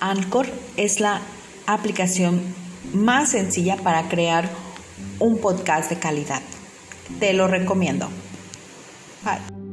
Anchor es la aplicación más sencilla para crear un podcast de calidad. Te lo recomiendo. Bye.